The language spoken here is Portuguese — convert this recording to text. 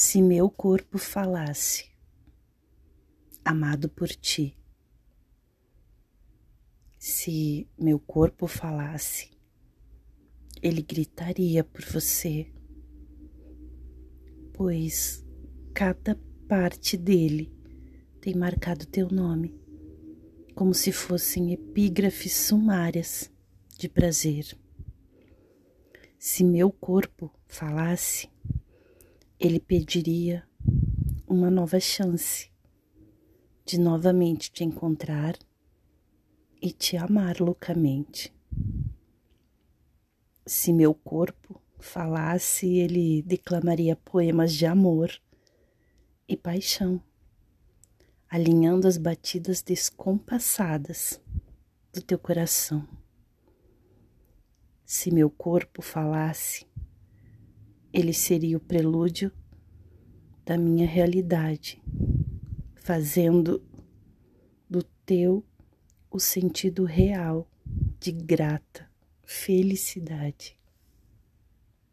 Se meu corpo falasse, amado por ti, se meu corpo falasse, ele gritaria por você, pois cada parte dele tem marcado teu nome, como se fossem epígrafes sumárias de prazer. Se meu corpo falasse, ele pediria uma nova chance de novamente te encontrar e te amar loucamente. Se meu corpo falasse, ele declamaria poemas de amor e paixão, alinhando as batidas descompassadas do teu coração. Se meu corpo falasse, ele seria o prelúdio da minha realidade, fazendo do teu o sentido real de grata felicidade.